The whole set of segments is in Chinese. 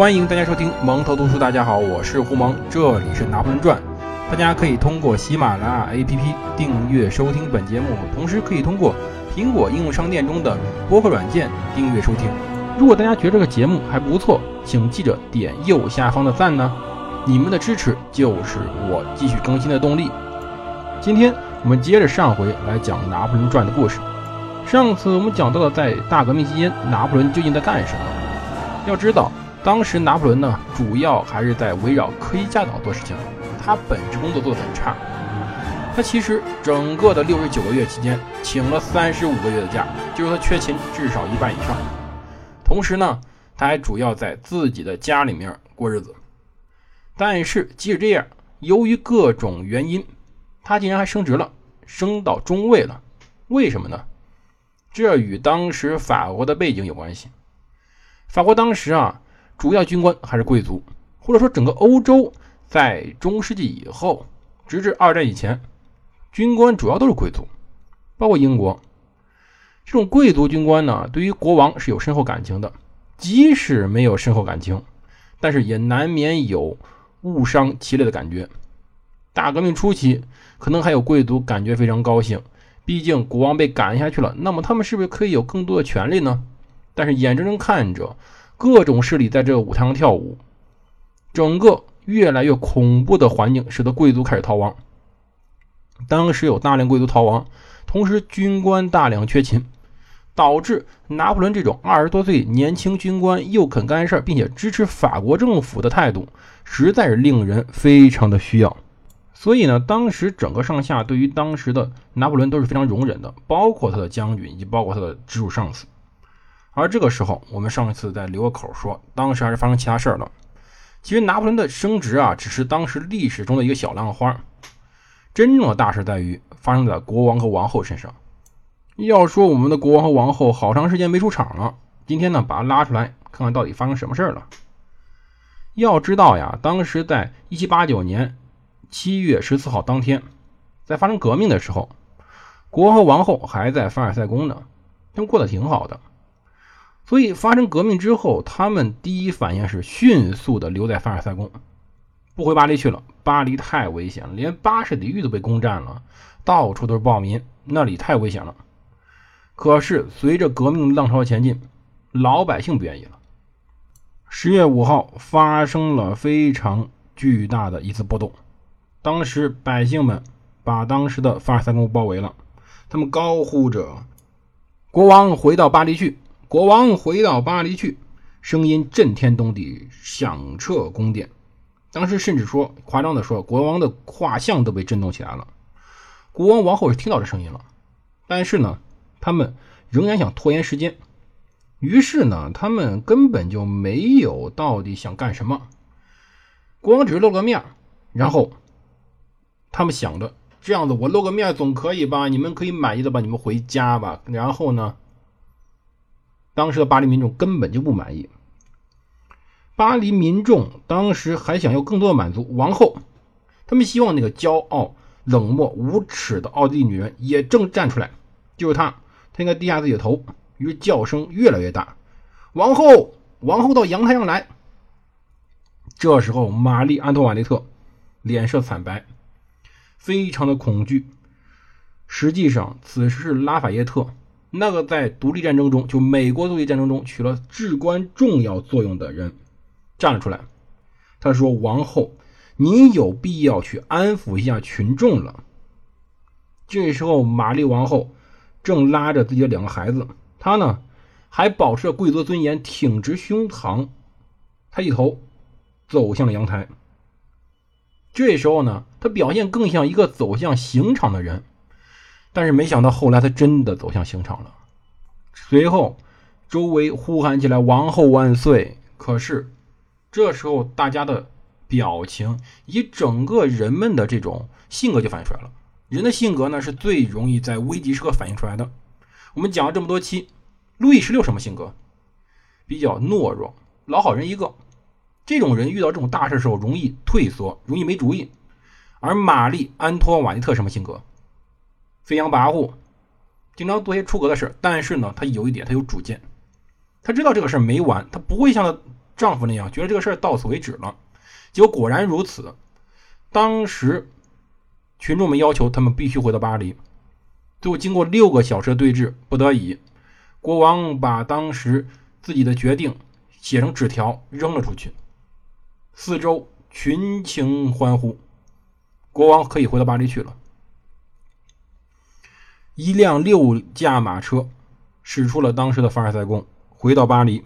欢迎大家收听蒙头读书。大家好，我是胡蒙，这里是拿破仑传。大家可以通过喜马拉雅 APP 订阅收听本节目，同时可以通过苹果应用商店中的播客软件订阅收听。如果大家觉得这个节目还不错，请记着点右下方的赞呢，你们的支持就是我继续更新的动力。今天我们接着上回来讲拿破仑传的故事。上次我们讲到了在大革命期间，拿破仑究竟在干什么？要知道，当时拿破仑呢，主要还是在围绕科西嘉岛做事情，他本职工作做得很差。他其实整个的六十九个月期间，请了三十五个月的假，就是他缺勤至少一半以上。同时呢，他还主要在自己的家里面过日子。但是即使这样，由于各种原因，他竟然还升职了，升到中尉了。为什么呢？这与当时法国的背景有关系。法国当时啊，主要军官还是贵族，或者说整个欧洲在中世纪以后，直至二战以前，军官主要都是贵族，包括英国。这种贵族军官呢，对于国王是有深厚感情的。即使没有深厚感情，但是也难免有误伤其类的感觉。大革命初期，可能还有贵族感觉非常高兴。毕竟国王被赶下去了，那么他们是不是可以有更多的权利呢？但是眼睁睁看着各种势力在这个舞台上跳舞，整个越来越恐怖的环境使得贵族开始逃亡。当时有大量贵族逃亡，同时军官大量缺勤，导致拿破仑这种二十多岁年轻军官又肯干事并且支持法国政府的态度，实在是令人非常的需要。所以呢，当时整个上下对于当时的拿破仑都是非常容忍的，包括他的将军以及包括他的直属上司。而这个时候，我们上一次在留个口说，当时还是发生其他事儿了。其实拿破仑的升职啊，只是当时历史中的一个小浪花，真正的大事在于发生在国王和王后身上。要说我们的国王和王后好长时间没出场了，今天呢，把他拉出来看看到底发生什么事儿了。要知道呀，当时在一七八九年。七月十四号当天，在发生革命的时候，国王和王后还在凡尔赛宫呢，他们过得挺好的。所以发生革命之后，他们第一反应是迅速的留在凡尔赛宫，不回巴黎去了。巴黎太危险了，连巴士底狱都被攻占了，到处都是暴民，那里太危险了。可是随着革命浪潮前进，老百姓不愿意了。十月五号发生了非常巨大的一次波动。当时百姓们把当时的凡尔赛宫包围了，他们高呼着：“国王回到巴黎去！国王回到巴黎去！”声音震天动地，响彻宫殿。当时甚至说夸张的说，国王的画像都被震动起来了。国王王后是听到这声音了，但是呢，他们仍然想拖延时间，于是呢，他们根本就没有到底想干什么。国王只是露个面，然后。他们想着这样子，我露个面总可以吧？你们可以满意的吧？你们回家吧。然后呢，当时的巴黎民众根本就不满意。巴黎民众当时还想要更多的满足。王后，他们希望那个骄傲、冷漠、无耻的奥地利女人也正站出来，就是她，她应该低下自己的头。于是叫声越来越大：“王后，王后到阳台上来！”这时候，玛丽·安托瓦内特脸色惨白。非常的恐惧。实际上，此时是拉法耶特，那个在独立战争中，就美国独立战争中起了至关重要作用的人，站了出来。他说：“王后，您有必要去安抚一下群众了。”这时候，玛丽王后正拉着自己的两个孩子，她呢还保持着贵族尊严，挺直胸膛，她一头走向了阳台。这时候呢，他表现更像一个走向刑场的人，但是没想到后来他真的走向刑场了。随后，周围呼喊起来“王后万岁”。可是，这时候大家的表情以整个人们的这种性格就反映出来了。人的性格呢，是最容易在危急时刻反映出来的。我们讲了这么多期，路易十六什么性格？比较懦弱，老好人一个。这种人遇到这种大事时候容易退缩，容易没主意。而玛丽·安托瓦内特什么性格？飞扬跋扈，经常做些出格的事。但是呢，他有一点，他有主见。他知道这个事儿没完，他不会像他丈夫那样，觉得这个事儿到此为止了。结果果然如此。当时群众们要求他们必须回到巴黎。最后经过六个小时的对峙，不得已，国王把当时自己的决定写成纸条扔了出去。四周群情欢呼，国王可以回到巴黎去了。一辆六驾马车驶出了当时的凡尔赛宫，回到巴黎。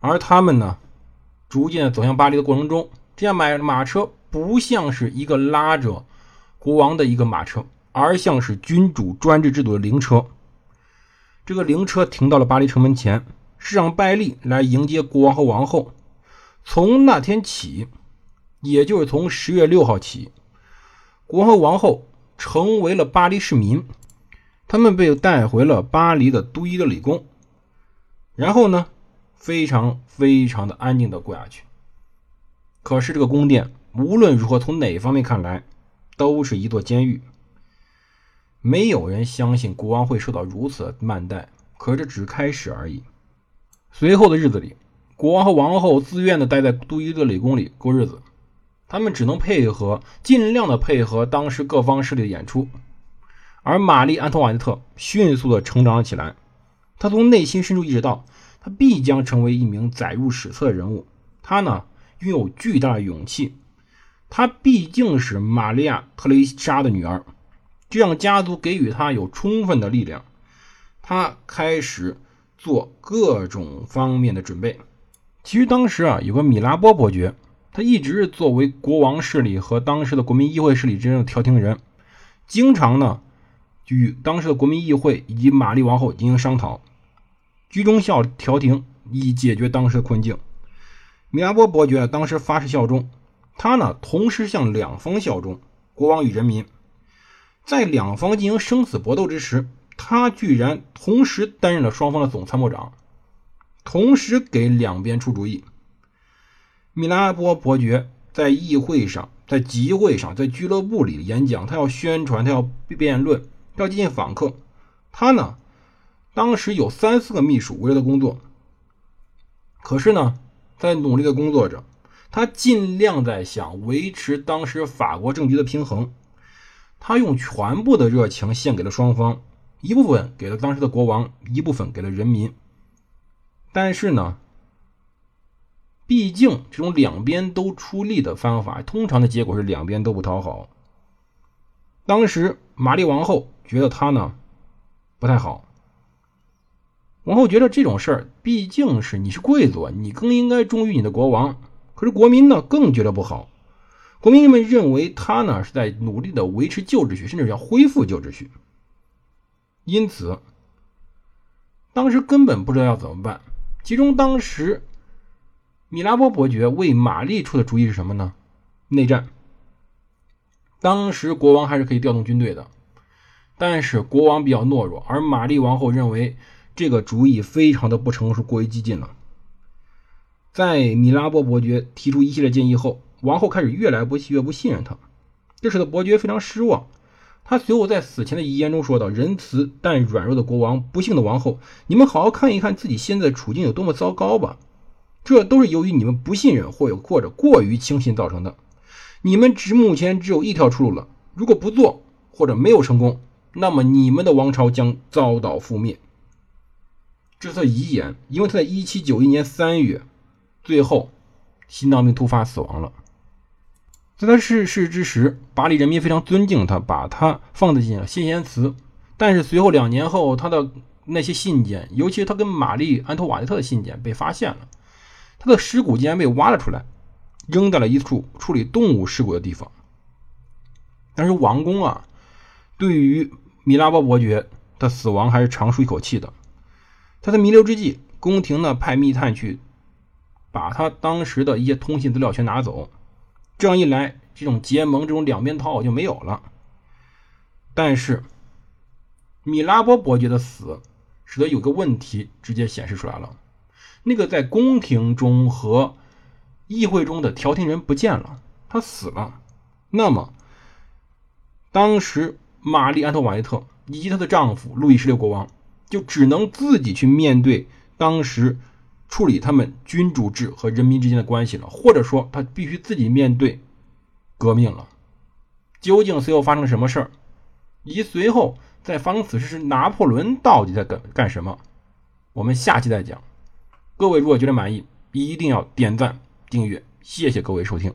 而他们呢，逐渐走向巴黎的过程中，这辆马马车不像是一个拉着国王的一个马车，而像是君主专制制度的灵车。这个灵车停到了巴黎城门前，是让拜利来迎接国王和王后。从那天起，也就是从十月六号起，国王和王后成为了巴黎市民。他们被带回了巴黎的都伊德里宫，然后呢，非常非常的安静的过下去。可是这个宫殿无论如何从哪方面看来，都是一座监狱。没有人相信国王会受到如此慢待，可这只是开始而已。随后的日子里，国王和王后自愿的待在都伊德里宫里过日子，他们只能配合，尽量的配合当时各方势力的演出。而玛丽·安托瓦内特迅速的成长了起来，她从内心深处意识到，她必将成为一名载入史册的人物。她呢，拥有巨大的勇气。她毕竟是玛利亚·特蕾莎的女儿，这让家族给予她有充分的力量。她开始做各种方面的准备。其实当时啊，有个米拉波伯爵，他一直作为国王势力和当时的国民议会势力之间的调停人，经常呢。与当时的国民议会以及玛丽王后进行商讨，居中效调停，以解决当时的困境。米拉波伯爵当时发誓效忠，他呢同时向两方效忠，国王与人民。在两方进行生死搏斗之时，他居然同时担任了双方的总参谋长，同时给两边出主意。米拉波伯爵在议会上、在集会上、在俱乐部里演讲，他要宣传，他要辩论。要接近访客，他呢，当时有三四个秘书围着他工作。可是呢，在努力的工作着，他尽量在想维持当时法国政局的平衡。他用全部的热情献给了双方，一部分给了当时的国王，一部分给了人民。但是呢，毕竟这种两边都出力的方法，通常的结果是两边都不讨好。当时玛丽王后。觉得他呢不太好，王后觉得这种事儿毕竟是你是贵族，你更应该忠于你的国王。可是国民呢更觉得不好，国民们认为他呢是在努力的维持旧秩序，甚至要恢复旧秩序。因此，当时根本不知道要怎么办。其中，当时米拉波伯爵为玛丽出的主意是什么呢？内战。当时国王还是可以调动军队的。但是国王比较懦弱，而玛丽王后认为这个主意非常的不成熟，过于激进了。在米拉波伯爵提出一系列建议后，王后开始越来不越不信任他，这使得伯爵非常失望。他随后在死前的遗言中说道：“仁慈但软弱的国王，不幸的王后，你们好好看一看自己现在处境有多么糟糕吧！这都是由于你们不信任或有或者过于轻信造成的。你们只目前只有一条出路了：如果不做或者没有成功。”那么你们的王朝将遭到覆灭。这是遗言，因为他在1791年3月，最后心脏病突发死亡了。在他逝世之时，巴黎人民非常尊敬他，把他放在进了先贤祠。但是随后两年后，他的那些信件，尤其是他跟玛丽·安托瓦内特的信件被发现了，他的尸骨竟然被挖了出来，扔在了一处处理动物尸骨的地方。但是王宫啊。对于米拉波伯爵的死亡，还是长舒一口气的。他在弥留之际，宫廷呢派密探去把他当时的一些通信资料全拿走。这样一来，这种结盟、这种两边讨好就没有了。但是，米拉波伯爵的死，使得有个问题直接显示出来了：那个在宫廷中和议会中的调停人不见了，他死了。那么，当时玛丽·安托瓦内特以及她的丈夫路易十六国王，就只能自己去面对当时处理他们君主制和人民之间的关系了，或者说，他必须自己面对革命了。究竟随后发生了什么事儿，以及随后在发生此事时，拿破仑到底在干干什么？我们下期再讲。各位如果觉得满意一定要点赞订阅谢谢各位收听。